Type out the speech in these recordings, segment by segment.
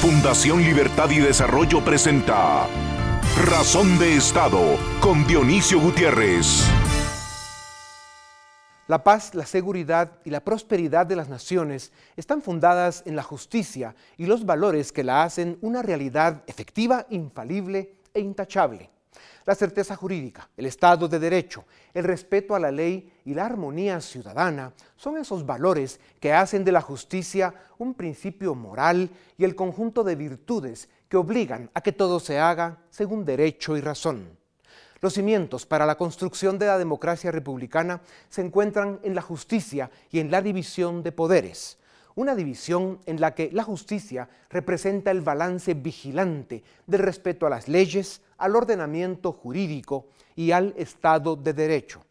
Fundación Libertad y Desarrollo presenta Razón de Estado con Dionisio Gutiérrez. La paz, la seguridad y la prosperidad de las naciones están fundadas en la justicia y los valores que la hacen una realidad efectiva, infalible e intachable. La certeza jurídica, el Estado de Derecho, el respeto a la ley y la armonía ciudadana son esos valores que hacen de la justicia un principio moral y el conjunto de virtudes que obligan a que todo se haga según derecho y razón. Los cimientos para la construcción de la democracia republicana se encuentran en la justicia y en la división de poderes una división en la que la justicia representa el balance vigilante del respeto a las leyes, al ordenamiento jurídico y al Estado de Derecho.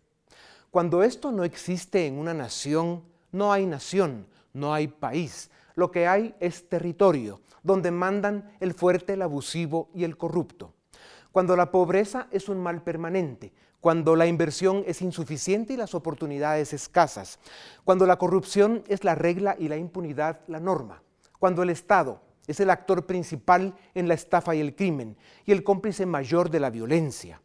Cuando esto no existe en una nación, no hay nación, no hay país. Lo que hay es territorio, donde mandan el fuerte, el abusivo y el corrupto. Cuando la pobreza es un mal permanente, cuando la inversión es insuficiente y las oportunidades escasas, cuando la corrupción es la regla y la impunidad la norma, cuando el Estado es el actor principal en la estafa y el crimen y el cómplice mayor de la violencia.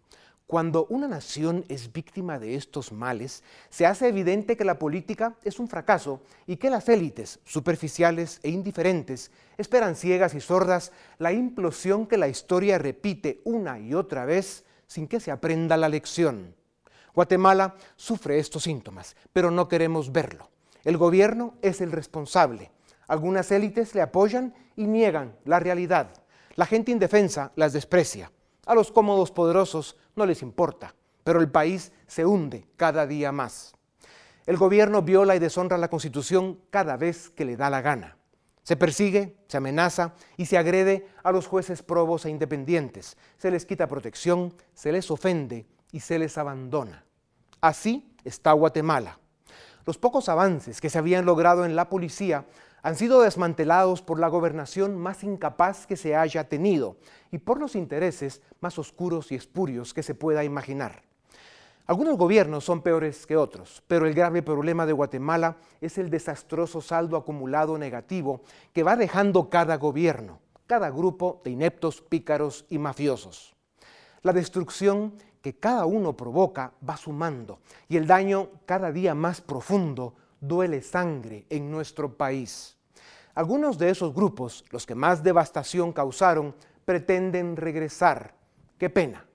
Cuando una nación es víctima de estos males, se hace evidente que la política es un fracaso y que las élites, superficiales e indiferentes, esperan ciegas y sordas la implosión que la historia repite una y otra vez sin que se aprenda la lección. Guatemala sufre estos síntomas, pero no queremos verlo. El gobierno es el responsable. Algunas élites le apoyan y niegan la realidad. La gente indefensa las desprecia. A los cómodos poderosos no les importa, pero el país se hunde cada día más. El gobierno viola y deshonra la Constitución cada vez que le da la gana. Se persigue, se amenaza y se agrede a los jueces probos e independientes. Se les quita protección, se les ofende y se les abandona. Así está Guatemala. Los pocos avances que se habían logrado en la policía han sido desmantelados por la gobernación más incapaz que se haya tenido y por los intereses más oscuros y espurios que se pueda imaginar. Algunos gobiernos son peores que otros, pero el grave problema de Guatemala es el desastroso saldo acumulado negativo que va dejando cada gobierno, cada grupo de ineptos, pícaros y mafiosos. La destrucción que cada uno provoca va sumando y el daño cada día más profundo duele sangre en nuestro país. Algunos de esos grupos, los que más devastación causaron, pretenden regresar. Qué pena.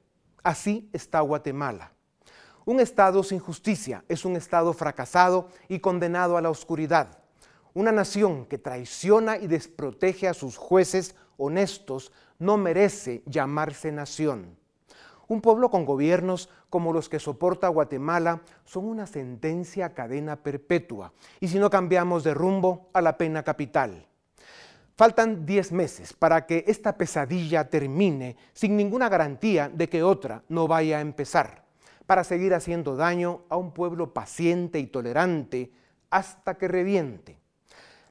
Así está Guatemala. Un Estado sin justicia es un Estado fracasado y condenado a la oscuridad. Una nación que traiciona y desprotege a sus jueces honestos no merece llamarse nación. Un pueblo con gobiernos como los que soporta Guatemala son una sentencia a cadena perpetua y si no cambiamos de rumbo a la pena capital. Faltan 10 meses para que esta pesadilla termine sin ninguna garantía de que otra no vaya a empezar para seguir haciendo daño a un pueblo paciente y tolerante hasta que reviente.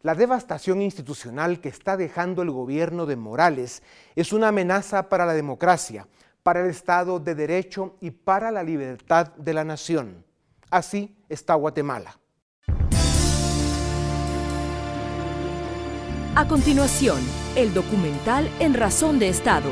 La devastación institucional que está dejando el gobierno de Morales es una amenaza para la democracia, para el Estado de Derecho y para la libertad de la nación. Así está Guatemala. A continuación, el documental En Razón de Estado.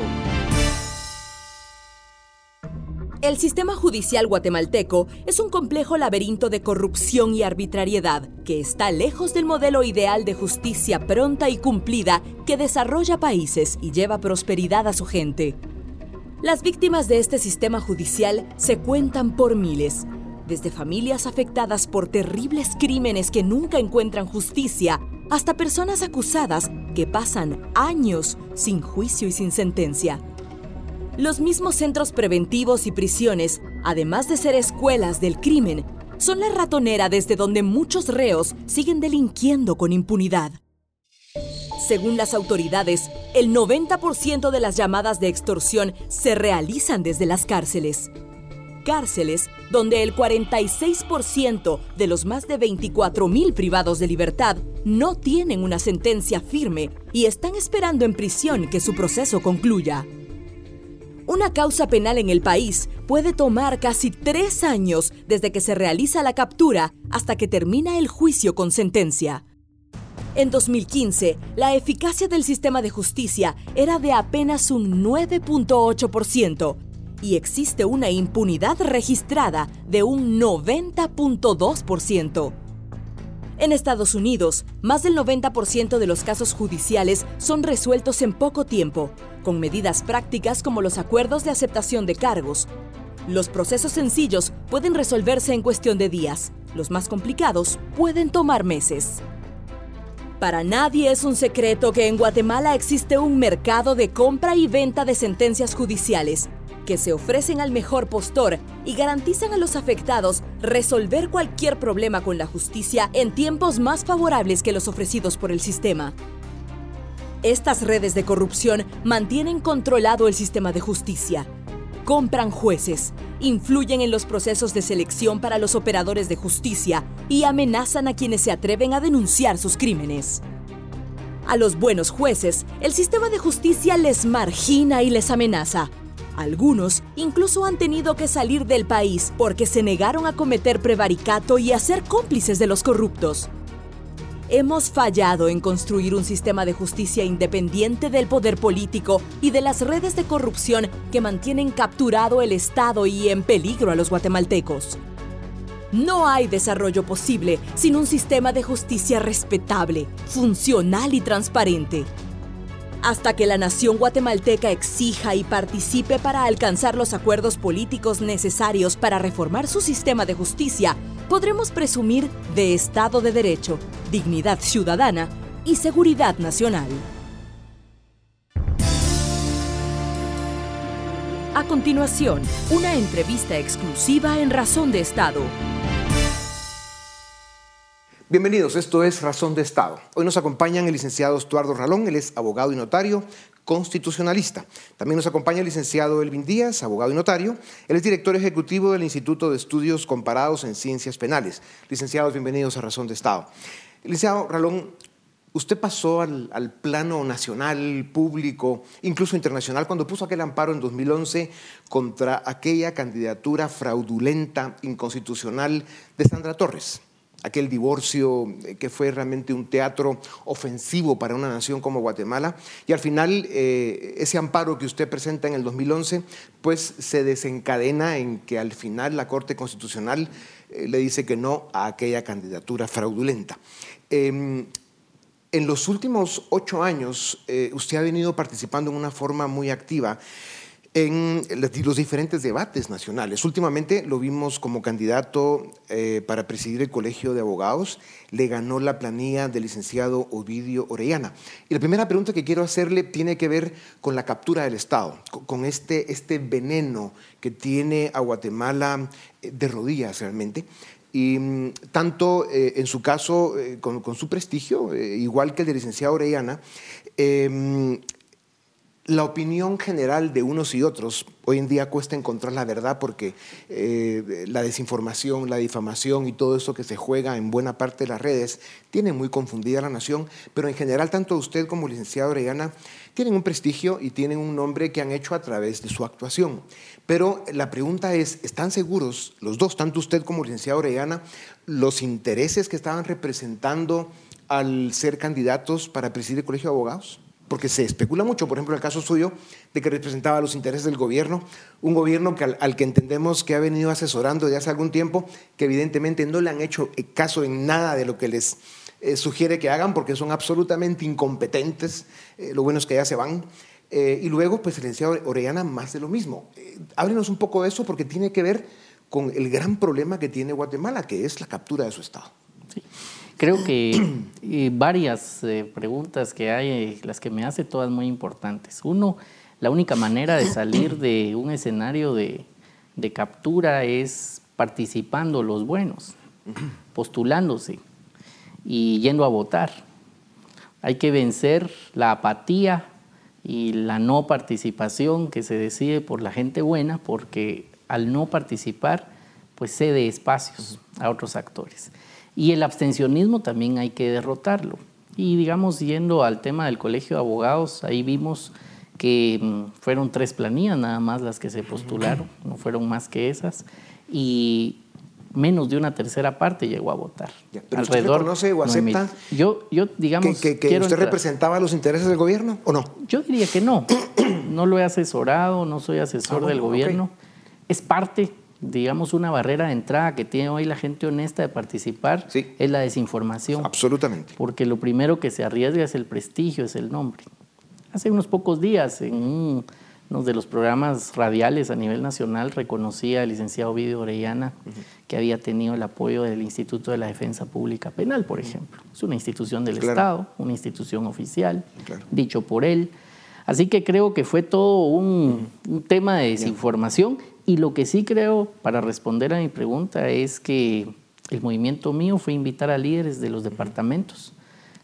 El sistema judicial guatemalteco es un complejo laberinto de corrupción y arbitrariedad que está lejos del modelo ideal de justicia pronta y cumplida que desarrolla países y lleva prosperidad a su gente. Las víctimas de este sistema judicial se cuentan por miles, desde familias afectadas por terribles crímenes que nunca encuentran justicia, hasta personas acusadas que pasan años sin juicio y sin sentencia. Los mismos centros preventivos y prisiones, además de ser escuelas del crimen, son la ratonera desde donde muchos reos siguen delinquiendo con impunidad. Según las autoridades, el 90% de las llamadas de extorsión se realizan desde las cárceles. Cárceles donde el 46% de los más de 24.000 privados de libertad no tienen una sentencia firme y están esperando en prisión que su proceso concluya. Una causa penal en el país puede tomar casi tres años desde que se realiza la captura hasta que termina el juicio con sentencia. En 2015, la eficacia del sistema de justicia era de apenas un 9.8% y existe una impunidad registrada de un 90.2%. En Estados Unidos, más del 90% de los casos judiciales son resueltos en poco tiempo, con medidas prácticas como los acuerdos de aceptación de cargos. Los procesos sencillos pueden resolverse en cuestión de días, los más complicados pueden tomar meses. Para nadie es un secreto que en Guatemala existe un mercado de compra y venta de sentencias judiciales que se ofrecen al mejor postor y garantizan a los afectados resolver cualquier problema con la justicia en tiempos más favorables que los ofrecidos por el sistema. Estas redes de corrupción mantienen controlado el sistema de justicia, compran jueces, influyen en los procesos de selección para los operadores de justicia y amenazan a quienes se atreven a denunciar sus crímenes. A los buenos jueces, el sistema de justicia les margina y les amenaza, algunos incluso han tenido que salir del país porque se negaron a cometer prevaricato y a ser cómplices de los corruptos. Hemos fallado en construir un sistema de justicia independiente del poder político y de las redes de corrupción que mantienen capturado el Estado y en peligro a los guatemaltecos. No hay desarrollo posible sin un sistema de justicia respetable, funcional y transparente hasta que la nación guatemalteca exija y participe para alcanzar los acuerdos políticos necesarios para reformar su sistema de justicia, podremos presumir de Estado de Derecho, dignidad ciudadana y seguridad nacional. A continuación, una entrevista exclusiva en Razón de Estado. Bienvenidos, esto es Razón de Estado. Hoy nos acompañan el licenciado Estuardo Ralón, él es abogado y notario constitucionalista. También nos acompaña el licenciado Elvin Díaz, abogado y notario. Él es director ejecutivo del Instituto de Estudios Comparados en Ciencias Penales. Licenciados, bienvenidos a Razón de Estado. Licenciado Ralón, usted pasó al, al, plano nacional, público, incluso internacional, cuando puso aquel amparo en 2011 contra aquella candidatura fraudulenta, inconstitucional de Sandra Torres aquel divorcio eh, que fue realmente un teatro ofensivo para una nación como Guatemala. Y al final, eh, ese amparo que usted presenta en el 2011, pues se desencadena en que al final la Corte Constitucional eh, le dice que no a aquella candidatura fraudulenta. Em, en los últimos ocho años, usted ha venido participando en una forma muy activa en los diferentes debates nacionales. Últimamente lo vimos como candidato eh, para presidir el Colegio de Abogados, le ganó la planilla del licenciado Ovidio Orellana. Y la primera pregunta que quiero hacerle tiene que ver con la captura del Estado, con este, este veneno que tiene a Guatemala eh, de rodillas realmente. Y mm, tanto eh, en su caso, con, con, su prestigio, igual que el del licenciado Orellana, la opinión general de unos y otros, hoy en día cuesta encontrar la verdad porque eh, la desinformación, la difamación y todo eso que se juega en buena parte de las redes tiene muy confundida a la nación, pero en general tanto usted como licenciado Orellana tienen un prestigio y tienen un nombre que han hecho a través de su actuación. Pero la pregunta es, ¿están seguros los dos, tanto usted como licenciado Orellana, los intereses que estaban representando al ser candidatos para presidir el Colegio de Abogados? Porque se especula mucho, por ejemplo, el caso suyo, de que representaba los intereses del gobierno, un gobierno que al, que entendemos que ha venido asesorando desde hace algún tiempo, que evidentemente no le han hecho caso en nada de lo que les eh, sugiere que hagan, porque son absolutamente incompetentes, eh, lo bueno es que ya se van. Eh, y luego, pues, el Orellana, más de lo mismo. háblenos un poco de eso, porque tiene que ver con el gran problema que tiene Guatemala, que es la captura de su Estado. Sí. Creo que varias eh, preguntas que hay, eh, las que me hace todas muy importantes. Uno, la única manera de salir de un escenario de, captura es participando los buenos, postulándose y yendo a votar. Hay que vencer la apatía y la no participación que se decide por la gente buena, porque al no participar, pues cede espacios a otros actores. Y el abstencionismo también hay que derrotarlo. Y digamos, yendo al tema del colegio de abogados, ahí vimos que mm, fueron tres planillas nada más las que se postularon, no fueron más que esas. Y menos de una tercera parte llegó a votar. pero Alrededor usted reconoce o acepta yo, yo, digamos, que, que, usted representaba los intereses del gobierno o no? Yo diría que no. no lo he asesorado, no soy asesor ah, del gobierno. Es parte, digamos, una barrera de entrada que tiene hoy la gente honesta de participar, es la desinformación. Absolutamente. Porque lo primero que se arriesga es el prestigio, es el nombre. Hace unos pocos días, en un uno de los programas radiales a nivel nacional reconocía al licenciado Ovidio Orellana que había tenido el apoyo del Instituto de la Defensa Pública Penal, por ejemplo. Es una institución del Estado, una institución oficial, dicho por él. Así que creo que fue todo un, tema de desinformación. Y lo que sí creo, para responder a mi pregunta, es que el movimiento mío fue invitar a líderes de los departamentos.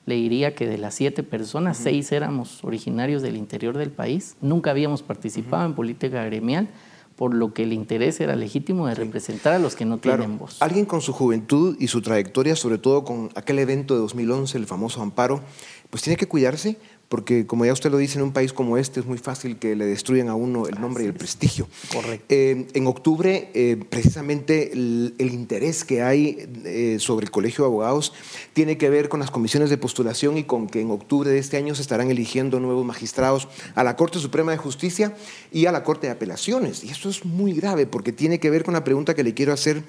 Le diría que de las siete personas, seis éramos originarios del interior del país, nunca habíamos participado en política gremial, por lo que el interés era legítimo de representar a los que no tienen voz. Alguien con su juventud y su trayectoria, sobre todo con aquel evento de 2011, el famoso amparo, pues tiene que cuidarse porque como ya usted lo dice, en un país como este es muy fácil que le destruyan a uno el nombre y el prestigio. Correcto. Eh, en octubre, eh, precisamente el, interés que hay eh, sobre el Colegio de Abogados tiene que ver con las comisiones de postulación y con que en octubre de este año se estarán eligiendo nuevos magistrados a la Corte Suprema de Justicia y a la Corte de Apelaciones. Y esto es muy grave porque tiene que ver con la pregunta que le quiero hacer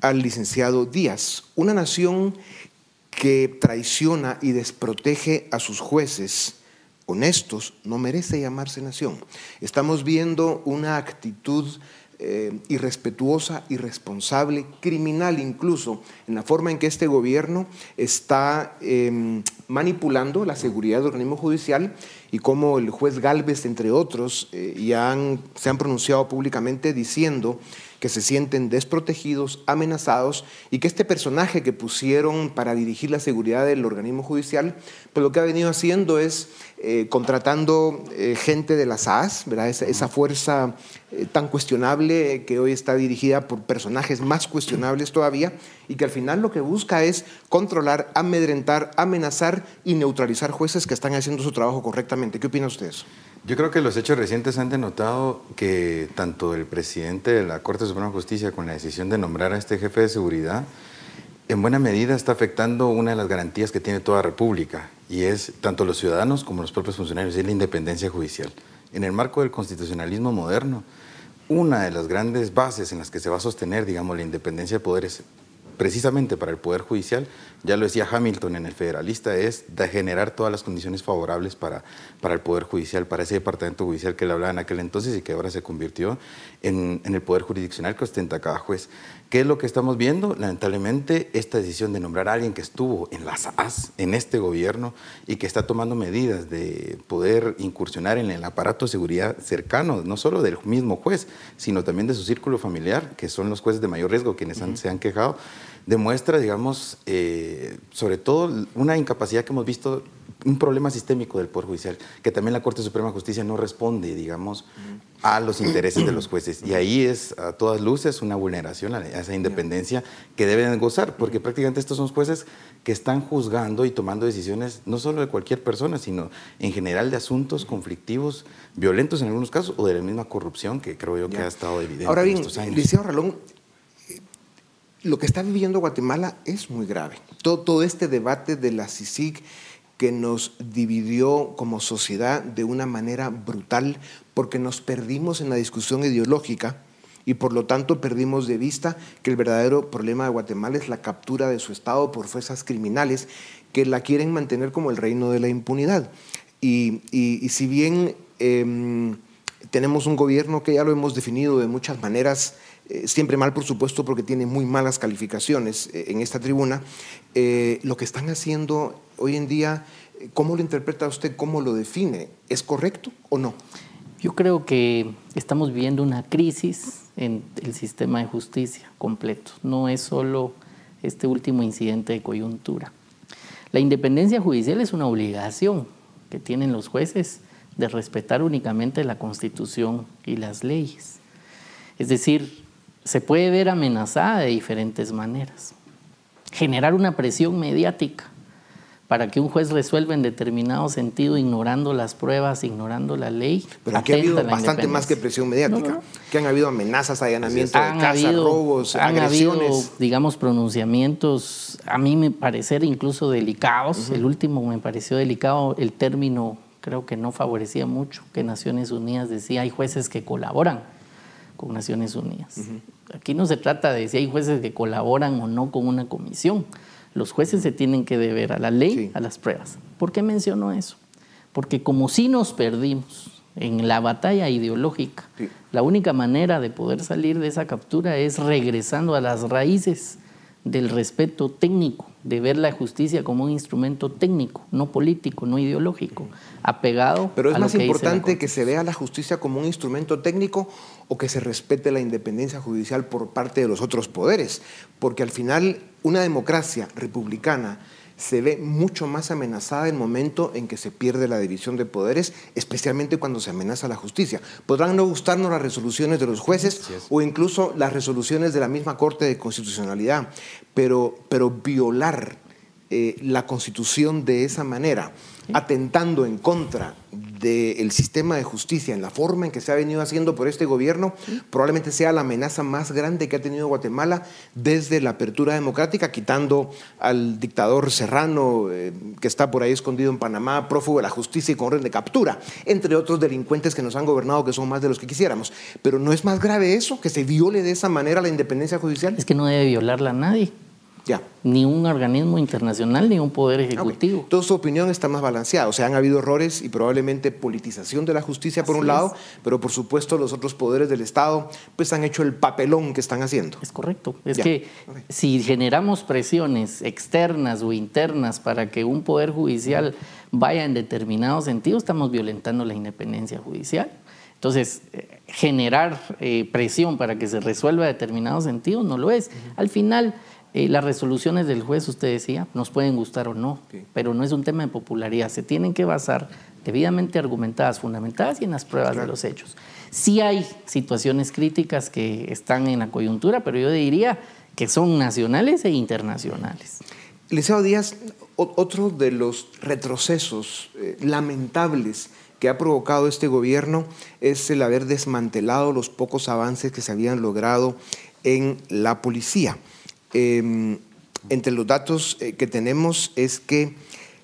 al licenciado Díaz. Una nación que traiciona y desprotege a sus jueces honestos no merece llamarse nación. Estamos viendo una actitud eh, irrespetuosa, irresponsable, criminal incluso, en la forma en que este gobierno está em, manipulando la seguridad del organismo judicial y como el juez Galvez, entre otros, eh, ya se han pronunciado públicamente diciendo que se sienten desprotegidos, amenazados y que este personaje que pusieron para dirigir la seguridad del organismo judicial, pues lo que ha venido haciendo es eh, contratando eh, gente de las SAS, ¿verdad? Esa, fuerza eh, tan cuestionable que hoy está dirigida por personajes más cuestionables todavía y que al final lo que busca es controlar, amedrentar, amenazar y neutralizar jueces que están haciendo su trabajo correctamente. ¿Qué opina usted de eso? Yo creo que los hechos recientes han denotado que tanto el presidente de la Corte Suprema de Justicia con la decisión de nombrar a este jefe de seguridad, en buena medida está afectando una de las garantías que tiene toda república, y es tanto los ciudadanos como los propios funcionarios, es la independencia judicial. En el marco del constitucionalismo moderno, una de las grandes bases en las que se va a sostener, digamos, la independencia de poderes precisamente para el Poder Judicial, ya lo decía Hamilton en el Federalista, es de generar todas las condiciones favorables para, para el Poder Judicial, para ese departamento judicial que le hablaba en aquel entonces y que ahora se convirtió en, en el Poder Jurisdiccional que ostenta cada juez. ¿Qué es lo que estamos viendo? Lamentablemente, esta decisión de nombrar a alguien que estuvo en las AS, en este gobierno, y que está tomando medidas de poder incursionar en el aparato de seguridad cercano, no solo del mismo juez, sino también de su círculo familiar, que son los jueces de mayor riesgo quienes se han quejado, demuestra, digamos, eh, sobre todo una incapacidad que hemos visto, un problema sistémico del Poder Judicial, que también la Corte Suprema de Justicia no responde, digamos, a los intereses de los jueces. Y ahí es, a todas luces, una vulneración a esa independencia que deben gozar, porque prácticamente estos son jueces que están juzgando y tomando decisiones no solo de cualquier persona, sino en general de asuntos conflictivos, violentos en algunos casos, o de la misma corrupción que creo yo que ha estado evidente Ahora bien, en estos años. Liceo Ralón, lo que está viviendo Guatemala es muy grave. Todo, todo este debate de la CICIG que nos dividió como sociedad de una manera brutal porque nos perdimos en la discusión ideológica y por lo tanto perdimos de vista que el verdadero problema de Guatemala es la captura de su Estado por fuerzas criminales que la quieren mantener como el reino de la impunidad. Y, si bien em, tenemos un gobierno que ya lo hemos definido de muchas maneras, eh, siempre mal, por supuesto, porque tiene muy malas calificaciones eh, en esta tribuna. Eh, lo que están haciendo hoy en día, ¿cómo lo interpreta usted? ¿Cómo lo define? ¿Es correcto o no? Yo creo que estamos viviendo una crisis en el sistema de justicia completo. No es solo este último incidente de coyuntura. La independencia judicial es una obligación que tienen los jueces de respetar únicamente la Constitución y las leyes. Es decir, se puede ver amenazada de diferentes maneras. Generar una presión mediática para que un juez resuelva en determinado sentido, ignorando las pruebas, ignorando la ley. Pero aquí ha habido bastante más que presión mediática, que han habido amenazas, allanamientos de casa, robos, han agresiones. Habido, digamos, pronunciamientos, a mí me parecer incluso delicados. El último me pareció delicado, el término creo que no favorecía mucho, que Naciones Unidas decía, hay jueces que colaboran con Naciones Unidas. Aquí no se trata de si hay jueces que colaboran o no con una comisión los jueces se tienen que deber a la ley, a las pruebas. ¿Por qué menciono eso? Porque como si nos perdimos en la batalla ideológica, la única manera de poder salir de esa captura es regresando a las raíces del respeto técnico, de ver la justicia como un instrumento técnico, no político, no ideológico, apegado. Pero es a más lo que importante que se vea la justicia como un instrumento técnico o que se respete la independencia judicial por parte de los otros poderes, porque al final una democracia republicana se ve mucho más amenazada en el momento en que se pierde la división de poderes, especialmente cuando se amenaza la justicia. Podrán no gustarnos las resoluciones de los jueces o incluso las resoluciones de la misma Corte de Constitucionalidad, pero, pero violar eh, la Constitución de esa manera, atentando en contra del sistema de justicia en la forma en que se ha venido haciendo por este gobierno, probablemente sea la amenaza más grande que ha tenido Guatemala desde la apertura democrática, quitando al dictador serrano eh, que está por ahí escondido en Panamá, prófugo de la justicia y con orden de captura, entre otros delincuentes que nos han gobernado, que son más de los que quisiéramos. Pero ¿no es más grave eso, que se viole de esa manera la independencia judicial? Es que no debe violarla a nadie. Ni un organismo internacional, ni un poder ejecutivo. Toda su opinión está más balanceada. O sea, han habido errores y probablemente politización de la justicia por un lado, pero por supuesto los otros poderes del Estado pues han hecho el papelón que están haciendo. Es correcto. Es que si generamos presiones externas o internas para que un poder judicial vaya en determinado sentido, estamos violentando la independencia judicial. Entonces, eh, generar eh, presión para que se resuelva determinado sentido no lo es. Al final eh, las resoluciones del juez, usted decía, nos pueden gustar o no, pero no es un tema de popularidad. Se tienen que basar debidamente argumentadas, fundamentadas y en las pruebas de los hechos. Sí hay situaciones críticas que están en la coyuntura, pero yo diría que son nacionales e internacionales. Liceo Díaz, otro de los retrocesos eh, lamentables que ha provocado este gobierno es el haber desmantelado los pocos avances que se habían logrado en la policía. Em, entre los datos eh, que tenemos es que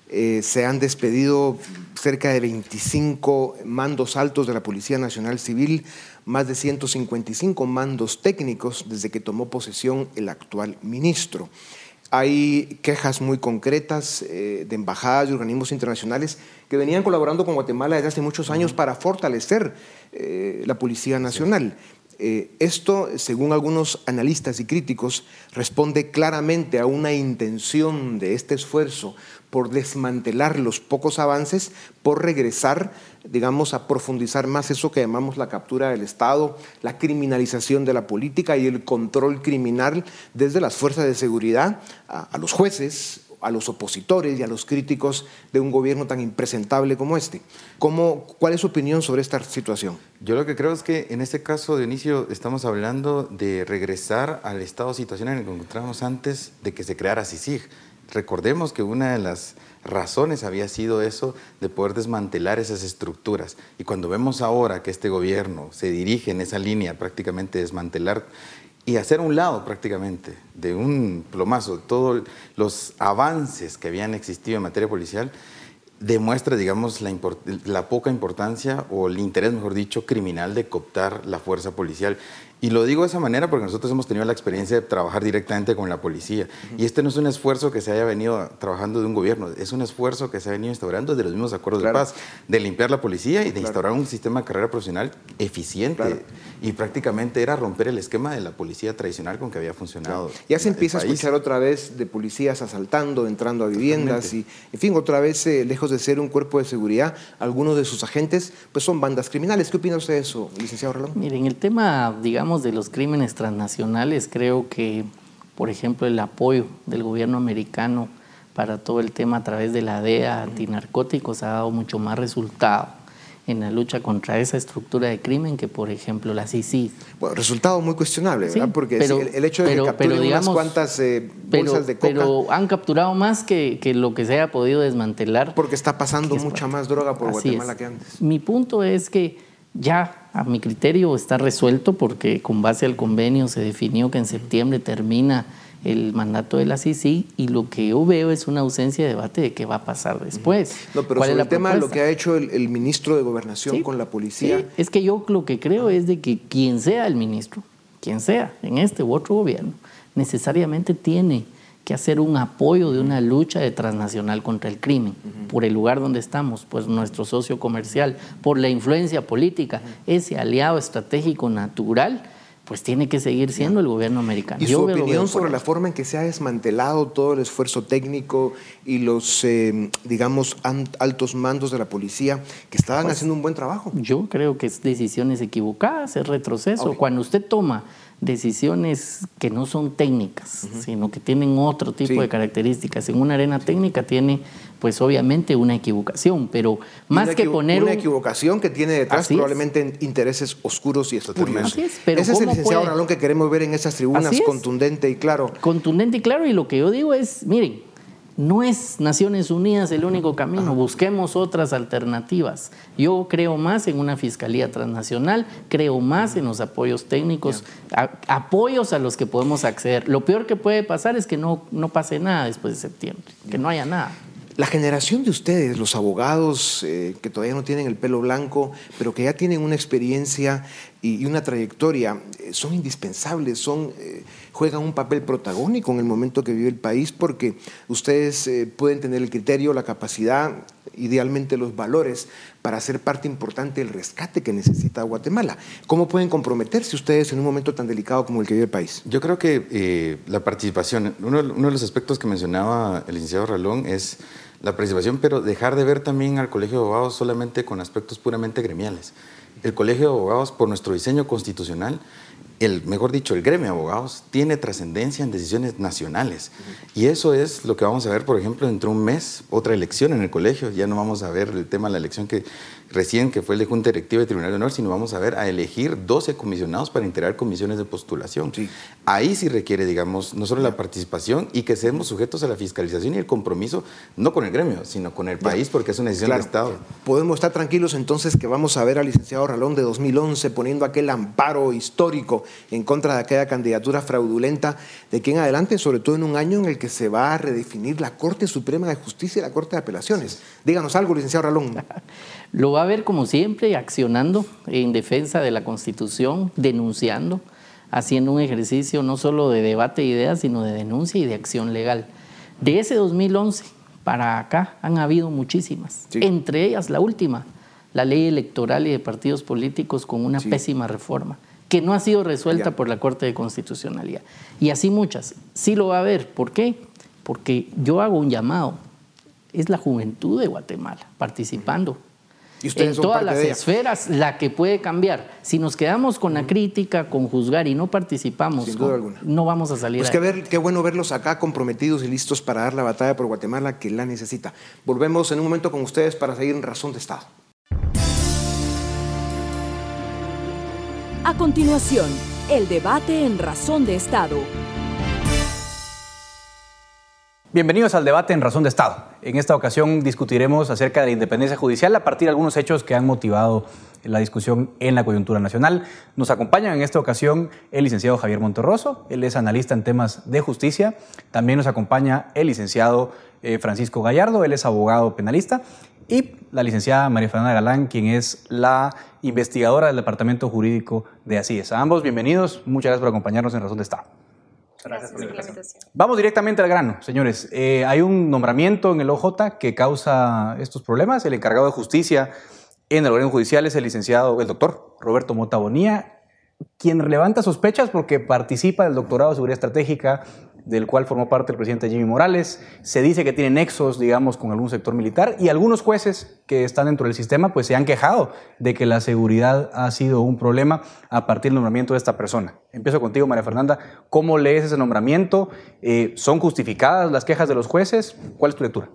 eh, se han despedido cerca de 25 mandos altos de la Policía Nacional Civil, más de 155 mandos técnicos desde que tomó posesión el actual ministro. Hay quejas muy concretas eh, de embajadas y organismos internacionales que venían colaborando con Guatemala desde hace muchos años para fortalecer la Policía Nacional. Eh, esto, según algunos analistas y críticos, responde claramente a una intención de este esfuerzo por desmantelar los pocos avances, por regresar, digamos, a profundizar más eso que llamamos la captura del Estado, la criminalización de la política y el control criminal desde las fuerzas de seguridad a los jueces, a los opositores y a los críticos de un gobierno tan impresentable como este. ¿Cómo, ¿Cuál es su opinión sobre esta situación? Yo lo que creo es que en este caso, Dionisio, estamos hablando de regresar al estado de situación en el que encontramos antes de que se creara CICIG. Recordemos que una de las razones había sido eso de poder desmantelar esas estructuras. Y cuando vemos ahora que este gobierno se dirige en esa línea, prácticamente desmantelar y hacer un lado prácticamente de un plomazo todos los avances que habían existido en materia policial, demuestra, digamos, la, la, poca importancia o el interés, mejor dicho, criminal de cooptar la fuerza policial. Y lo digo de esa manera porque nosotros hemos tenido la experiencia de trabajar directamente con la policía. Y este no es un esfuerzo que se haya venido trabajando de un gobierno, es un esfuerzo que se ha venido instaurando desde los mismos acuerdos de paz, de limpiar la policía y de instaurar un sistema de carrera profesional eficiente. Y prácticamente era romper el esquema de la policía tradicional con que había funcionado. Ya se empieza a escuchar otra vez de policías asaltando, entrando a viviendas y, en fin, otra vez, eh, lejos de ser un cuerpo de seguridad, algunos de sus agentes pues son bandas criminales. ¿Qué opina usted de eso, licenciado Rolón? Miren, el tema, digamos, de los crímenes transnacionales, creo que, por ejemplo, el apoyo del gobierno americano para todo el tema a través de la DEA antinarcóticos ha dado mucho más resultado. en la lucha contra esa estructura de crimen que, por ejemplo, la CICI. Bueno, resultado muy cuestionable, ¿verdad? Porque el, hecho de que capturen unas cuantas eh, bolsas de coca... Pero han capturado más que, que, lo que se haya podido desmantelar. Porque está pasando mucha más droga por Guatemala que antes. Mi punto es que ya, a mi criterio, está resuelto porque con base al convenio se definió que en septiembre termina el mandato de la CICI y lo que yo veo es una ausencia de debate de qué va a pasar después. No, pero sobre el tema de lo que ha hecho el, ministro de Gobernación con la policía. es que yo lo que creo es de que quien sea el ministro, quien sea, en este u otro gobierno, necesariamente tiene que hacer un apoyo de una lucha de transnacional contra el crimen, por el lugar donde estamos, pues nuestro socio comercial, por la influencia política, ese aliado estratégico natural pues tiene que seguir siendo el gobierno americano. ¿Y su opinión sobre la forma en que se ha desmantelado todo el esfuerzo técnico y los, eh, digamos, altos mandos de la policía que estaban pues, haciendo un buen trabajo? Yo creo que es decisiones equivocadas, es retroceso. Cuando usted toma decisiones que no son técnicas, sino que tienen otro tipo de características. En una arena técnica tiene, pues obviamente, una equivocación, pero más que poner... Una equivocación que tiene detrás probablemente intereses oscuros y espurios. Ese es el licenciado Ralón que queremos ver en esas tribunas, contundente y claro. Contundente y claro, y lo que yo digo es, miren, no es Naciones Unidas el único camino, busquemos otras alternativas. Yo creo más en una fiscalía transnacional, creo más en los apoyos técnicos, apoyos a los que podemos acceder. Lo peor que puede pasar es que no, no pase nada después de septiembre, que no haya nada. La generación de ustedes, los abogados eh, que todavía no tienen el pelo blanco, pero que ya tienen una experiencia y, una trayectoria, eh, son indispensables, son, eh, juegan un papel protagónico en el momento que vive el país porque ustedes pueden tener el criterio, la capacidad, idealmente los valores para ser parte importante del rescate que necesita Guatemala. ¿Cómo pueden comprometerse ustedes en un momento tan delicado como el que vive el país? Yo creo que la participación, uno, uno de los aspectos que mencionaba el licenciado Ralón es la participación, pero dejar de ver también al Colegio de Abogados solamente con aspectos puramente gremiales. El Colegio de Abogados, por nuestro diseño constitucional, el, mejor dicho, el gremio de abogados tiene trascendencia en decisiones nacionales. Y eso es lo que vamos a ver, por ejemplo, dentro de un mes, otra elección en el colegio. Ya no vamos a ver el tema de la elección que recién, que fue el de Junta Directiva y Tribunal de Honor, sino vamos a ver a elegir 12 comisionados para integrar comisiones de postulación. Ahí sí requiere, digamos, no solo la participación y que seamos sujetos a la fiscalización y el compromiso, no con el gremio, sino con el país, porque es una decisión del Estado. Podemos estar tranquilos entonces que vamos a ver al licenciado Ralón de 2011 poniendo aquel amparo histórico en contra de aquella candidatura fraudulenta de aquí en adelante, sobre todo en un año en el que se va a redefinir la Corte Suprema de Justicia y la Corte de Apelaciones. Díganos algo, licenciado Ralón. Lo va a ver como siempre, accionando en defensa de la Constitución, denunciando, haciendo un ejercicio no solo de debate de ideas, sino de denuncia y de acción legal. De ese 2011 para acá han habido muchísimas, entre ellas la última, la ley electoral y de partidos políticos con una pésima reforma que no ha sido resuelta por la Corte de Constitucionalidad. Y así muchas. Sí lo va a ver. ¿Por qué? Porque yo hago un llamado. Es la juventud de Guatemala participando. ¿Y en todas las esferas la que puede cambiar. Si nos quedamos con la crítica, con juzgar y no participamos, no vamos a salir. Pues qué, ver, qué bueno verlos acá comprometidos y listos para dar la batalla por Guatemala que la necesita. Volvemos en un momento con ustedes para seguir en Razón de Estado. A continuación, el debate en Razón de Estado. Bienvenidos al debate en Razón de Estado. En esta ocasión discutiremos acerca de la independencia judicial a partir de algunos hechos que han motivado la discusión en la coyuntura nacional. Nos acompañan en esta ocasión el licenciado Javier Monterroso, él es analista en temas de justicia. También nos acompaña el licenciado eh, Francisco Gallardo, él es abogado penalista y la licenciada María Fernanda Galán, quien es la investigadora del Departamento Jurídico de ACIES. A ambos, bienvenidos. Muchas gracias por acompañarnos en Razón de Estado. Gracias, por la invitación. Vamos directamente al grano, señores. Eh, hay un nombramiento en el OJ que causa estos problemas. El encargado de justicia en el orden judicial es el licenciado, el doctor Roberto Mota Bonía, quien levanta sospechas porque participa del doctorado de seguridad estratégica del cual formó parte el presidente Jimmy Morales. Se dice que tiene nexos, digamos, con algún sector militar y algunos jueces que están dentro del sistema pues se han quejado de que la seguridad ha sido un problema a partir del nombramiento de esta persona. Empiezo contigo, María Fernanda. ¿Cómo lees ese nombramiento? Eh, ¿Son justificadas las quejas de los jueces? ¿Cuál es tu lectura?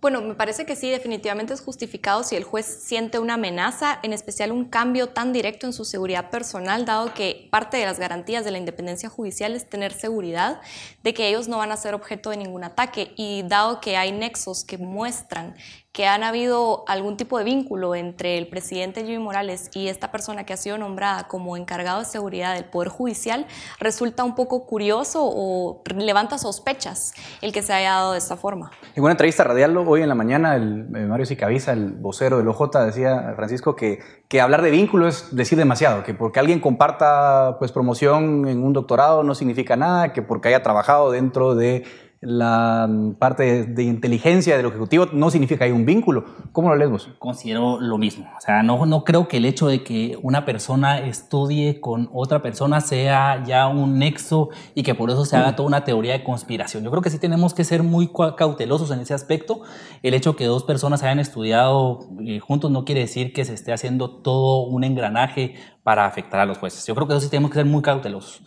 Bueno, me parece que sí, definitivamente es justificado si el juez siente una amenaza, en especial un cambio tan directo en su seguridad personal, dado que parte de las garantías de la independencia judicial es tener seguridad de que ellos no van a ser objeto de ningún ataque. Y dado que hay nexos que muestran que han habido algún tipo de vínculo entre el presidente Jimmy Morales y esta persona que ha sido nombrada como encargado de seguridad del Poder Judicial, resulta un poco curioso o levanta sospechas el que se haya dado de esta forma. En una entrevista radial hoy en la mañana, el, eh, Mario Sicaviza, el vocero del OJ, decía, Francisco, que, que hablar de vínculo es decir demasiado, que porque alguien comparta pues, promoción en un doctorado no significa nada, que porque haya trabajado dentro de la parte de inteligencia del Ejecutivo no significa que hay un vínculo. ¿Cómo lo lees vos? Considero lo mismo. O sea, no, no creo que el hecho de que una persona estudie con otra persona sea ya un nexo y que por eso se haga toda una teoría de conspiración. Yo creo que sí tenemos que ser muy cautelosos en ese aspecto. El hecho que dos personas hayan estudiado eh, juntos no quiere decir que se esté haciendo todo un engranaje para afectar a los jueces. Yo creo que eso sí tenemos que ser muy cautelosos.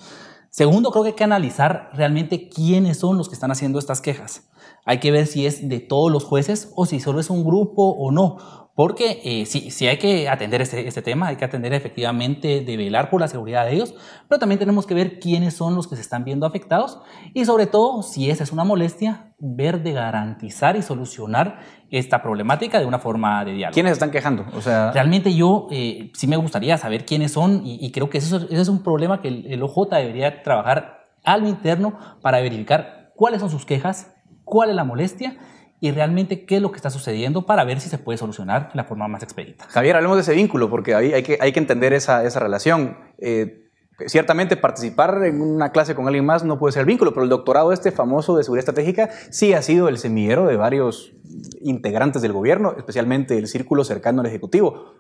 Segundo, creo que hay que analizar realmente quiénes son los que están haciendo estas quejas. Hay que ver si es de todos los jueces o si solo es un grupo o no. Porque eh, sí, hay que atender este, este, tema, hay que atender efectivamente de velar por la seguridad de ellos, pero también tenemos que ver quiénes son los que se están viendo afectados y sobre todo, si esa es una molestia, ver de garantizar y solucionar esta problemática de una forma de diálogo. ¿Quiénes están quejando? O sea... Realmente yo eh, sí me gustaría saber quiénes son y, creo que eso, es un problema que el, el OJ debería trabajar al interno para verificar cuáles son sus quejas, cuál es la molestia y realmente qué es lo que está sucediendo para ver si se puede solucionar de la forma más expedita. Javier, hablemos de ese vínculo, porque ahí hay que, hay que entender esa, esa relación. Eh, ciertamente participar en una clase con alguien más no puede ser vínculo, pero el doctorado este famoso de seguridad estratégica sí ha sido el semillero de varios integrantes del gobierno, especialmente el círculo cercano al Ejecutivo.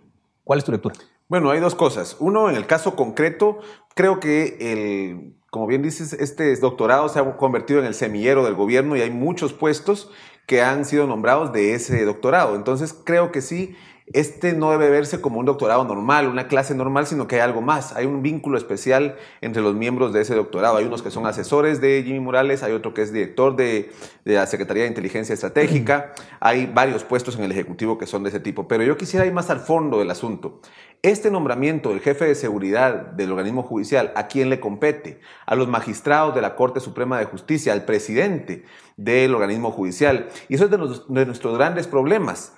¿Cuál es tu lectura? Bueno, hay dos cosas. Uno, en el caso concreto, creo que el, como bien dices, este doctorado se ha convertido en el semillero del gobierno y hay muchos puestos que han sido nombrados de ese doctorado. Entonces creo que sí, este no debe verse como un doctorado normal, una clase normal, sino que hay algo más. Hay un vínculo especial entre los miembros de ese doctorado. Hay unos que son asesores de Jimmy Morales, hay otro que es director de, la Secretaría de Inteligencia Estratégica, hay varios puestos en el Ejecutivo que son de ese tipo. Pero yo quisiera ir más al fondo del asunto. Este nombramiento del jefe de seguridad del organismo judicial, ¿a quién le compete? A los magistrados de la Corte Suprema de Justicia, al presidente del organismo judicial. Y eso es de, de nuestros grandes problemas.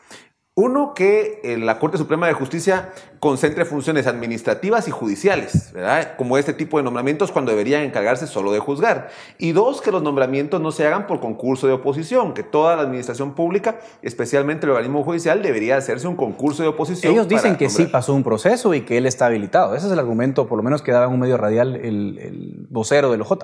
Uno, que eh, la Corte Suprema de Justicia concentre funciones administrativas y judiciales, ¿verdad? Como este tipo de nombramientos cuando deberían encargarse solo de juzgar. Y dos, que los nombramientos no se hagan por concurso de oposición, que toda la administración pública, especialmente el organismo judicial, debería hacerse un concurso de oposición. Ellos dicen que sí pasó un proceso y que él está habilitado. Ese es el argumento, por lo menos que daba en un medio radial el, el vocero del OJ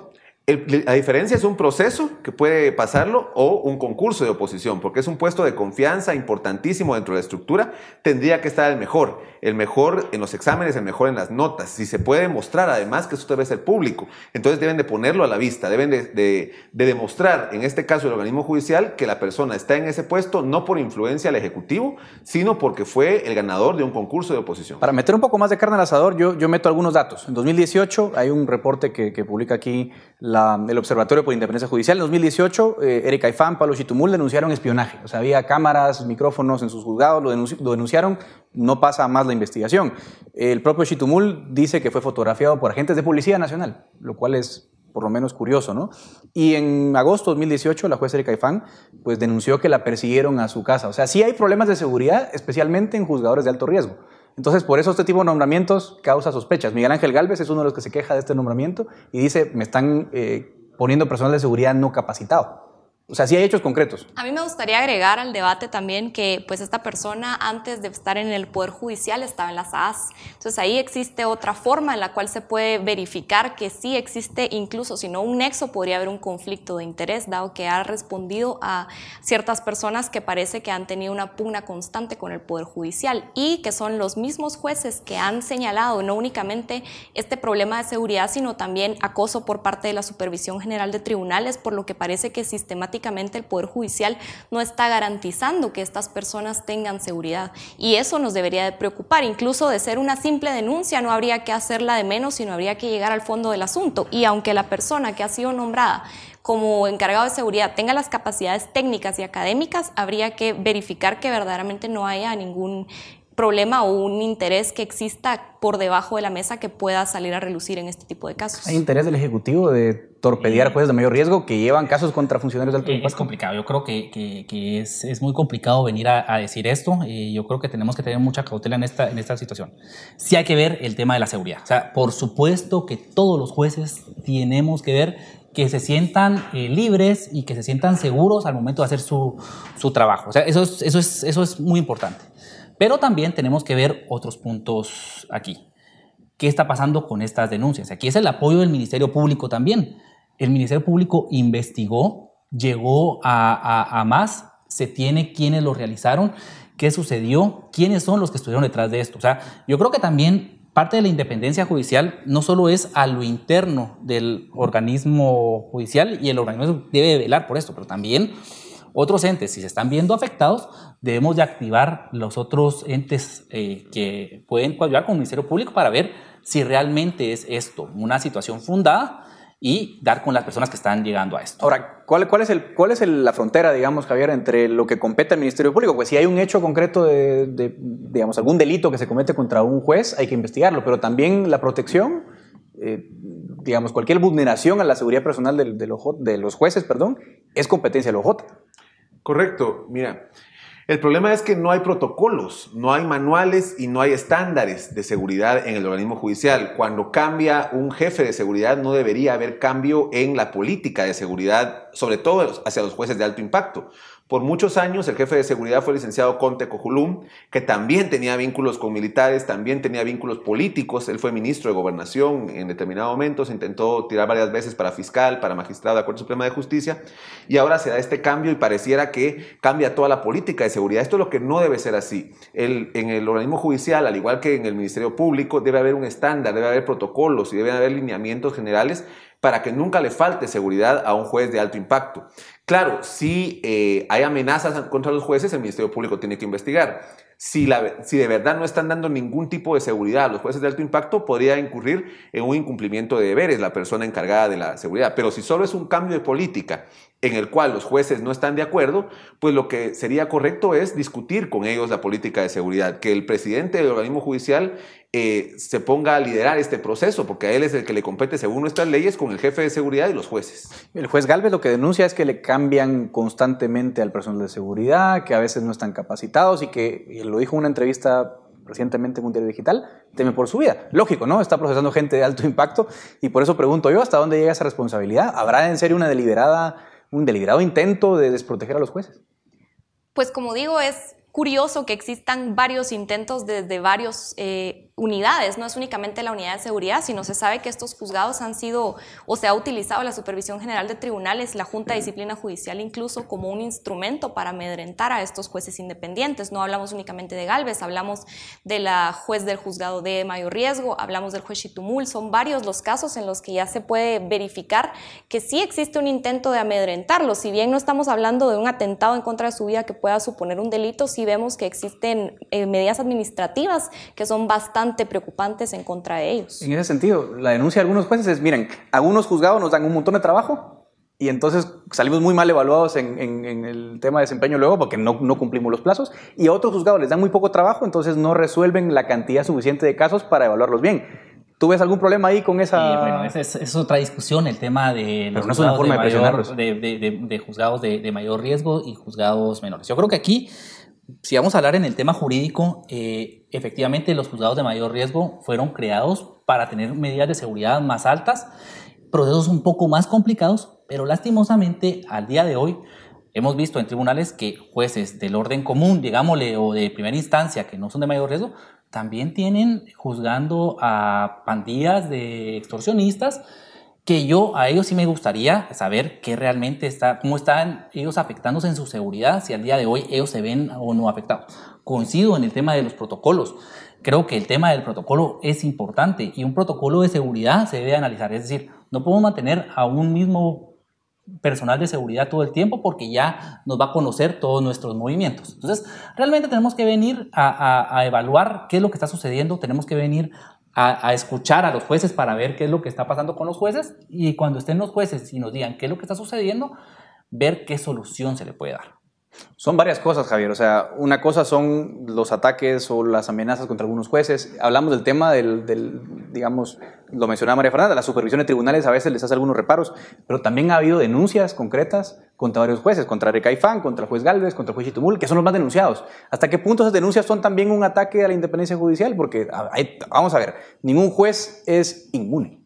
la diferencia es un proceso que puede pasarlo o un concurso de oposición, porque es un puesto de confianza importantísimo dentro de la estructura. Tendría que estar el mejor, el mejor en los exámenes, el mejor en las notas. Si se puede demostrar además que eso debe ser público, entonces deben de ponerlo a la vista, deben de, demostrar, en este caso el organismo judicial, que la persona está en ese puesto no por influencia del Ejecutivo, sino porque fue el ganador de un concurso de oposición. Para meter un poco más de carne al asador, yo, meto algunos datos. En 2018 hay un reporte que publica aquí el Observatorio por Independencia Judicial. En 2018, eh, Erika Ifán, Pablo Chitumul denunciaron espionaje. O sea, había cámaras, micrófonos en sus juzgados, lo, denunciaron, no pasa más la investigación. El propio Chitumul dice que fue fotografiado por agentes de Policía Nacional, lo cual es por lo menos curioso, ¿no? Y en agosto de 2018, la jueza Erika Ifán, pues denunció que la persiguieron a su casa. O sea, sí hay problemas de seguridad, especialmente en juzgadores de alto riesgo. Entonces, por eso este tipo de nombramientos causa sospechas. Miguel Ángel Galvez es uno de los que se queja de este nombramiento y dice, me están eh, poniendo personal de seguridad no capacitado. O sea, sí hay hechos concretos. A mí me gustaría agregar al debate también que pues esta persona antes de estar en el Poder Judicial estaba en la SAS. Entonces ahí existe otra forma en la cual se puede verificar que sí existe, incluso si no un nexo, podría haber un conflicto de interés, dado que ha respondido a ciertas personas que parece que han tenido una pugna constante con el Poder Judicial y que son los mismos jueces que han señalado no únicamente este problema de seguridad, sino también acoso por parte de la Supervisión General de Tribunales, por lo que parece que sistemáticamente el Poder Judicial no está garantizando que estas personas tengan seguridad. Y eso nos debería de preocupar. Incluso de ser una simple denuncia no habría que hacerla de menos, sino habría que llegar al fondo del asunto. Y aunque la persona que ha sido nombrada como encargado de seguridad tenga las capacidades técnicas y académicas, habría que verificar que verdaderamente no haya ningún problema o un interés que exista por debajo de la mesa que pueda salir a relucir en este tipo de casos. ¿Hay interés del Ejecutivo de torpedear eh, jueces de mayor riesgo que llevan casos contra funcionarios del alto eh, Es complicado, yo creo que, que, es, es, muy complicado venir a, decir esto. y yo creo que tenemos que tener mucha cautela en esta, en esta situación. Sí hay que ver el tema de la seguridad. O sea, por supuesto que todos los jueces tenemos que ver que se sientan eh, libres y que se sientan seguros al momento de hacer su, su trabajo. O sea, eso es, eso, es, eso es muy importante. Pero también tenemos que ver otros puntos aquí. ¿Qué está pasando con estas denuncias? Aquí es el apoyo del Ministerio Público también. El Ministerio Público investigó, llegó a, a más, se tiene quiénes lo realizaron, qué sucedió, quiénes son los que estuvieron detrás de esto. O sea, yo creo que también parte de la independencia judicial no solo es a lo interno del organismo judicial y el organismo debe velar por esto, pero también otros entes, si se están viendo afectados, debemos de activar los otros entes eh, que pueden coadyuvar con el Ministerio Público para ver si realmente es esto una situación fundada y dar con las personas que están llegando a esto. Ahora, ¿cuál, cuál es, el, cuál es la frontera, digamos, Javier, entre lo que compete al Ministerio Público? Pues si hay un hecho concreto de, digamos, algún delito que se comete contra un juez, hay que investigarlo, pero también la protección, eh, digamos, cualquier vulneración a la seguridad personal de, de, los, de los jueces, perdón, es competencia del OJ. Correcto, mira. El problema es que no hay protocolos, no hay manuales y no hay estándares de seguridad en el organismo judicial. Cuando cambia un jefe de seguridad no debería haber cambio en la política de seguridad, sobre todo hacia los jueces de alto impacto. Por muchos años el jefe de seguridad fue el licenciado Conte Cojulum, que también tenía vínculos con militares, también tenía vínculos políticos. Él fue ministro de Gobernación en determinados momentos, intentó tirar varias veces para fiscal, para magistrado de la Corte Suprema de Justicia, y ahora se da este cambio y pareciera que cambia toda la política de seguridad. Esto es lo que no debe ser así. En el organismo judicial, al igual que en el Ministerio Público, debe haber un estándar, debe haber protocolos y debe haber lineamientos generales para que nunca le falte seguridad a un juez de alto impacto. Claro, si eh, hay amenazas contra los jueces, el Ministerio Público tiene que investigar. Si, si, de verdad no están dando ningún tipo de seguridad a los jueces de alto impacto, podría incurrir en un incumplimiento de deberes la persona encargada de la seguridad. Pero si solo es un cambio de política en el cual los jueces no están de acuerdo, pues lo que sería correcto es discutir con ellos la política de seguridad, que el presidente del organismo judicial eh, se ponga a liderar este proceso, porque a él es el que le compete según nuestras leyes con el jefe de seguridad y los jueces. El juez Galvez lo que denuncia es que le cambian constantemente al personal de seguridad, que a veces no están capacitados y que, y lo dijo en una entrevista recientemente en un diario digital, teme por su vida. Lógico, ¿no? Está procesando gente de alto impacto y por eso pregunto yo, ¿hasta dónde llega esa responsabilidad? ¿Habrá en serio una deliberada un deliberado intento de desproteger a los jueces? Pues como digo, es curioso que existan varios intentos desde varios eh, unidades, no es únicamente la unidad de seguridad, sino se sabe que estos juzgados han sido o se ha utilizado la Supervisión General de Tribunales, la Junta de Disciplina Judicial incluso como un instrumento para amedrentar a estos jueces independientes. No hablamos únicamente de Galvez, hablamos de la juez del juzgado de mayor riesgo, hablamos del juez Chitumul, son varios los casos en los que ya se puede verificar que sí existe un intento de amedrentarlo. Si bien no estamos hablando de un atentado en contra de su vida que pueda suponer un delito, sí vemos que existen eh, medidas administrativas que son bastante preocupantes en contra de ellos. En ese sentido, la denuncia de algunos jueces es, miren, algunos juzgados nos dan un montón de trabajo y entonces salimos muy mal evaluados en, el tema de desempeño luego porque no, no, cumplimos los plazos y a otros juzgados les dan muy poco trabajo, entonces no resuelven la cantidad suficiente de casos para evaluarlos bien. ¿Tú ves algún problema ahí con esa...? bueno, esa es, otra discusión, el tema de los no es una forma de, mayor, de, juzgados de, mayor riesgo y juzgados menores. Yo creo que aquí si vamos a hablar en el tema jurídico, eh, efectivamente los juzgados de mayor riesgo fueron creados para tener medidas de seguridad más altas, procesos un poco más complicados, pero lastimosamente al día de hoy hemos visto en tribunales que jueces del orden común, digámosle, o de primera instancia, que no son de mayor riesgo, también tienen juzgando a pandillas de extorsionistas que yo a ellos sí me gustaría saber qué realmente está, cómo están ellos afectándose en su seguridad, si al día de hoy ellos se ven o no afectados. Coincido en el tema de los protocolos. Creo que el tema del protocolo es importante y un protocolo de seguridad se debe analizar. Es decir, no podemos mantener a un mismo personal de seguridad todo el tiempo porque ya nos va a conocer todos nuestros movimientos. Entonces, realmente tenemos que venir a, evaluar qué es lo que está sucediendo, tenemos que venir a, escuchar a los jueces para ver qué es lo que está pasando con los jueces y cuando estén los jueces y nos digan qué es lo que está sucediendo, ver qué solución se le puede dar. Son varias cosas, Javier. O sea, una cosa son los ataques o las amenazas contra algunos jueces. Hablamos del tema del, digamos, lo mencionaba María Fernanda, la supervisión de tribunales a veces les hace algunos reparos, pero también ha habido denuncias concretas contra varios jueces, contra Recaifán, contra el juez Galvez, contra el juez Chitumul, que son los más denunciados. ¿Hasta qué punto esas denuncias son también un ataque a la independencia judicial? Porque, vamos a ver, ningún juez es inmune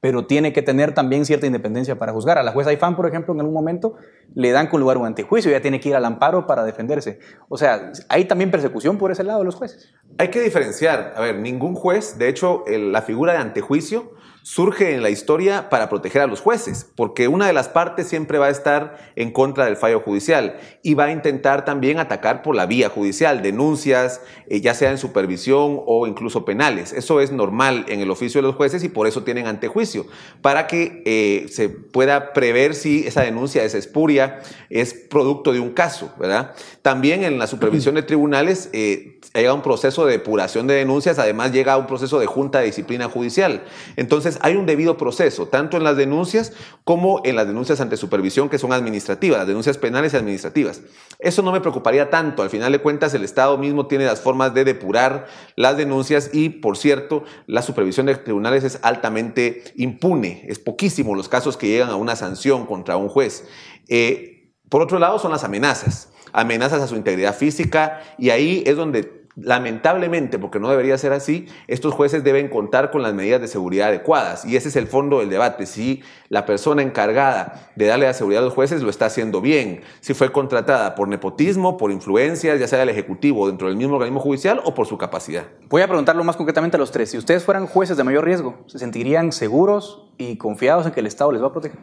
pero tiene que tener también cierta independencia para juzgar. A la jueza Aifán, por ejemplo, en algún momento le dan con lugar un antejuicio, ya tiene que ir al amparo para defenderse. O sea, hay también persecución por ese lado de los jueces. Hay que diferenciar, a ver, ningún juez, de hecho, la figura de antejuicio surge en la historia para proteger a los jueces, porque una de las partes siempre va a estar en contra del fallo judicial y va a intentar también atacar por la vía judicial, denuncias, eh, ya sea en supervisión o incluso penales. Eso es normal en el oficio de los jueces y por eso tienen antejuicio, para que eh, se pueda prever si esa denuncia es espuria, es producto de un caso, ¿verdad? También en la supervisión de tribunales eh, llega un proceso de depuración de denuncias, además llega un proceso de junta de disciplina judicial. Entonces, hay un debido proceso, tanto en las denuncias como en las denuncias ante supervisión, que son administrativas, las denuncias penales y administrativas. Eso no me preocuparía tanto. Al final de cuentas, el Estado mismo tiene las formas de depurar las denuncias y, por cierto, la supervisión de tribunales es altamente impune. Es poquísimo los casos que llegan a una sanción contra un juez. Eh, por otro lado, son las amenazas amenazas a su integridad física y ahí es donde Lamentablemente, porque no debería ser así, estos jueces deben contar con las medidas de seguridad adecuadas y ese es el fondo del debate. Si la persona encargada de darle la seguridad a los jueces lo está haciendo bien, si fue contratada por nepotismo, por influencias, ya sea del Ejecutivo dentro del mismo organismo judicial o por su capacidad. Voy a preguntarlo más concretamente a los tres. Si ustedes fueran jueces de mayor riesgo, ¿se sentirían seguros y confiados en que el Estado les va a proteger?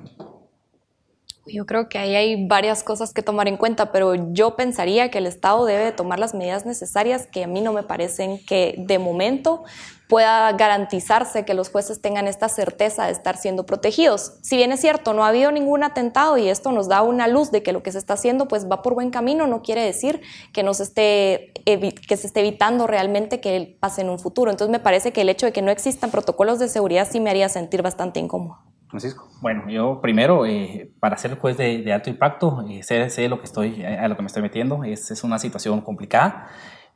Yo creo que ahí hay varias cosas que tomar en cuenta, pero yo pensaría que el Estado debe tomar las medidas necesarias que a mí no me parecen que de momento pueda garantizarse que los jueces tengan esta certeza de estar siendo protegidos. Si bien es cierto, no ha habido ningún atentado y esto nos da una luz de que lo que se está haciendo pues va por buen camino, no quiere decir que, nos esté, que se esté evitando realmente que pase en un futuro. Entonces me parece que el hecho de que no existan protocolos de seguridad sí me haría sentir bastante incómodo. Francisco. Bueno, yo primero, eh, para ser juez de, alto impacto, eh, sé, lo que estoy, a lo que me estoy metiendo, es, es una situación complicada.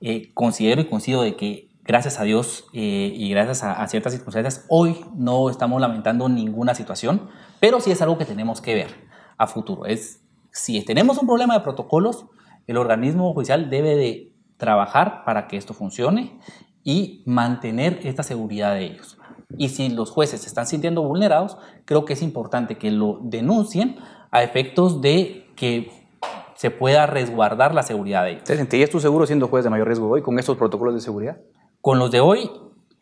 Eh, considero y coincido de que gracias a Dios y gracias a, ciertas circunstancias, hoy no estamos lamentando ninguna situación, pero sí es algo que tenemos que ver a futuro. Es, si tenemos un problema de protocolos, el organismo judicial debe de trabajar para que esto funcione y mantener esta seguridad de ellos. Y si los jueces se están sintiendo vulnerados, creo que es importante que lo denuncien a efectos de que se pueda resguardar la seguridad de ellos. ¿Te sentirías tú seguro siendo juez de mayor riesgo hoy con estos protocolos de seguridad? Con los de hoy,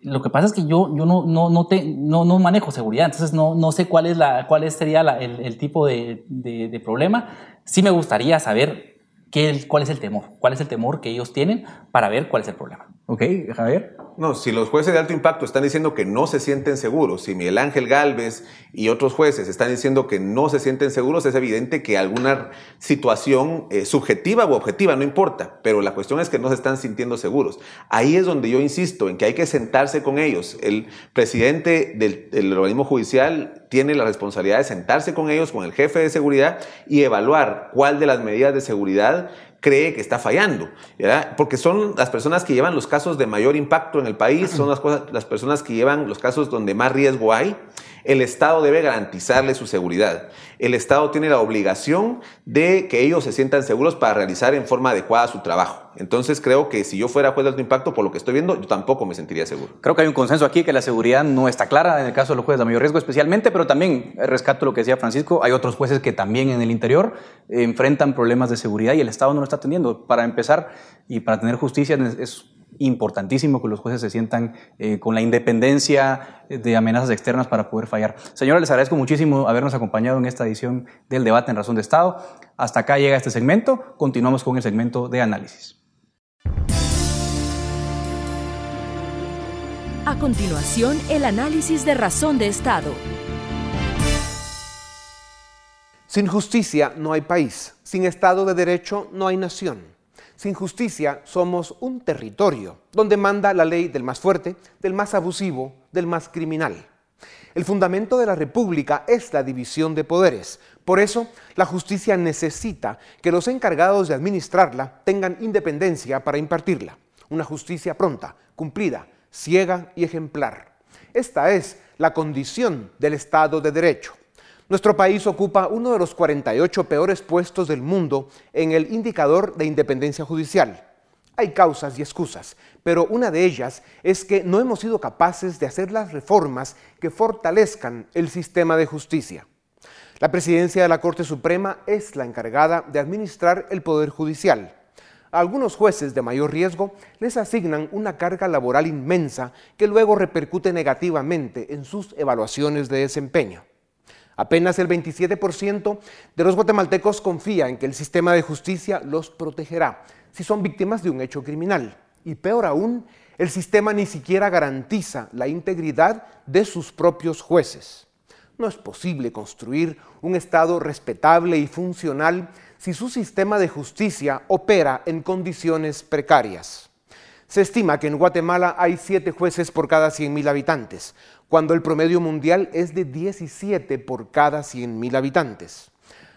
lo que pasa es que yo, yo no, no, no, te, no, no manejo seguridad, entonces no, no sé cuál, es la, cuál sería el, el, tipo de, de, de problema. Sí me gustaría saber ¿Qué, ¿Cuál es el temor? ¿Cuál es el temor que ellos tienen para ver cuál es el problema? Ok, Javier. No, si los jueces de alto impacto están diciendo que no se sienten seguros, si Miguel Ángel Galvez y otros jueces están diciendo que no se sienten seguros, es evidente que alguna situación eh, subjetiva o objetiva, no importa, pero la cuestión es que no se están sintiendo seguros. Ahí es donde yo insisto en que hay que sentarse con ellos. El presidente del, del organismo judicial tiene la responsabilidad de sentarse con ellos, con el jefe de seguridad y evaluar cuál de las medidas de seguridad cree que está fallando, ¿verdad? porque son las personas que llevan los casos de mayor impacto en el país, son las, cosas, las personas que llevan los casos donde más riesgo hay el Estado debe garantizarle su seguridad. El Estado tiene la obligación de que ellos se sientan seguros para realizar en forma adecuada su trabajo. Entonces creo que si yo fuera juez de alto impacto, por lo que estoy viendo, yo tampoco me sentiría seguro. Creo que hay un consenso aquí que la seguridad no está clara en el caso de los jueces de mayor riesgo especialmente, pero también rescato lo que decía Francisco, hay otros jueces que también en el interior enfrentan problemas de seguridad y el Estado no lo está atendiendo. Para empezar y para tener justicia es importantísimo que los jueces se sientan eh, con la independencia de amenazas externas para poder fallar. Señora, les agradezco muchísimo habernos acompañado en esta edición del debate en Razón de Estado. Hasta acá llega este segmento. Continuamos con el segmento de análisis. A continuación, el análisis de Razón de Estado. Sin justicia no hay país, sin Estado de Derecho no hay nación. Sin justicia somos un territorio donde manda la ley del más fuerte, del más abusivo, del más criminal. El fundamento de la República es la división de poderes. Por eso, la justicia necesita que los encargados de administrarla tengan independencia para impartirla. Una justicia pronta, cumplida, ciega y ejemplar. Esta es la condición del Estado de Derecho. Nuestro país ocupa uno de los 48 peores puestos del mundo en el indicador de independencia judicial. Hay causas y excusas, pero una de ellas es que no hemos sido capaces de hacer las reformas que fortalezcan el sistema de justicia. La presidencia de la Corte Suprema es la encargada de administrar el Poder Judicial. A algunos jueces de mayor riesgo les asignan una carga laboral inmensa que luego repercute negativamente en sus evaluaciones de desempeño. Apenas el 27% de los guatemaltecos confía en que el sistema de justicia los protegerá si son víctimas de un hecho criminal. Y peor aún, el sistema ni siquiera garantiza la integridad de sus propios jueces. No es posible construir un Estado respetable y funcional si su sistema de justicia opera en condiciones precarias. Se estima que en Guatemala hay siete jueces por cada 100.000 habitantes, cuando el promedio mundial es de 17 por cada 100.000 habitantes.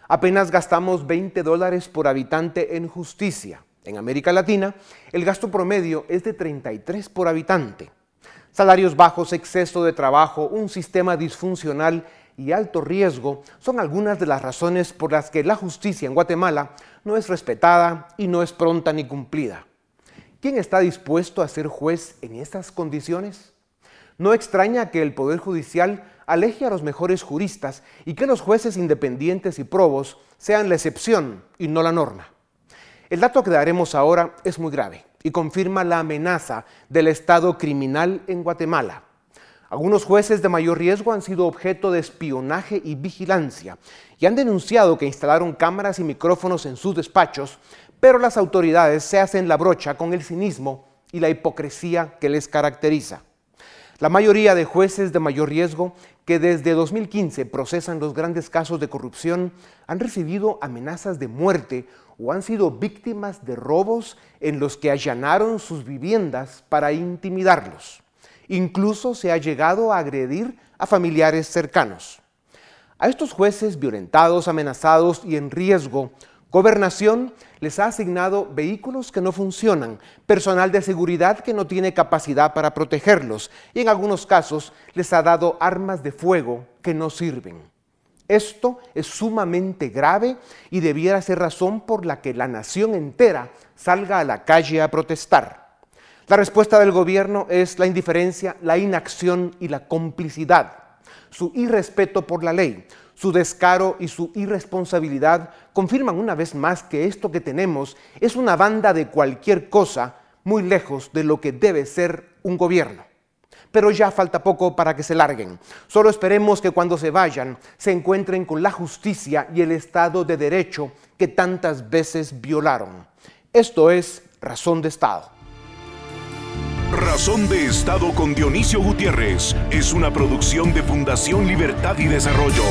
Apenas gastamos 20 dólares por habitante en justicia. En América Latina, el gasto promedio es de 33 por habitante. Salarios bajos, exceso de trabajo, un sistema disfuncional y alto riesgo son algunas de las razones por las que la justicia en Guatemala no es respetada y no es pronta ni cumplida. ¿Quién está dispuesto a ser juez en estas condiciones? No extraña que el Poder Judicial aleje a los mejores juristas y que los jueces independientes y probos sean la excepción y no la norma. El dato que daremos ahora es muy grave y confirma la amenaza del Estado criminal en Guatemala. Algunos jueces de mayor riesgo han sido objeto de espionaje y vigilancia y han denunciado que instalaron cámaras y micrófonos en sus despachos, pero las autoridades se hacen la brocha con el cinismo y la hipocresía que les caracteriza. La mayoría de jueces de mayor riesgo que desde 2015 procesan los grandes casos de corrupción han recibido amenazas de muerte o han sido víctimas de robos en los que allanaron sus viviendas para intimidarlos. Incluso se ha llegado a agredir a familiares cercanos. A estos jueces violentados, amenazados y en riesgo, Gobernación les ha asignado vehículos que no funcionan, personal de seguridad que no tiene capacidad para protegerlos y en algunos casos les ha dado armas de fuego que no sirven. Esto es sumamente grave y debiera ser razón por la que la nación entera salga a la calle a protestar. La respuesta del gobierno es la indiferencia, la inacción y la complicidad, su irrespeto por la ley, su descaro y su irresponsabilidad confirman una vez más que esto que tenemos es una banda de cualquier cosa muy lejos de lo que debe ser un gobierno pero ya falta poco para que se larguen. Solo esperemos que cuando se vayan se encuentren con la justicia y el Estado de Derecho que tantas veces violaron. Esto es Razón de Estado. Razón de Estado con Dionisio Gutiérrez es una producción de Fundación Libertad y Desarrollo.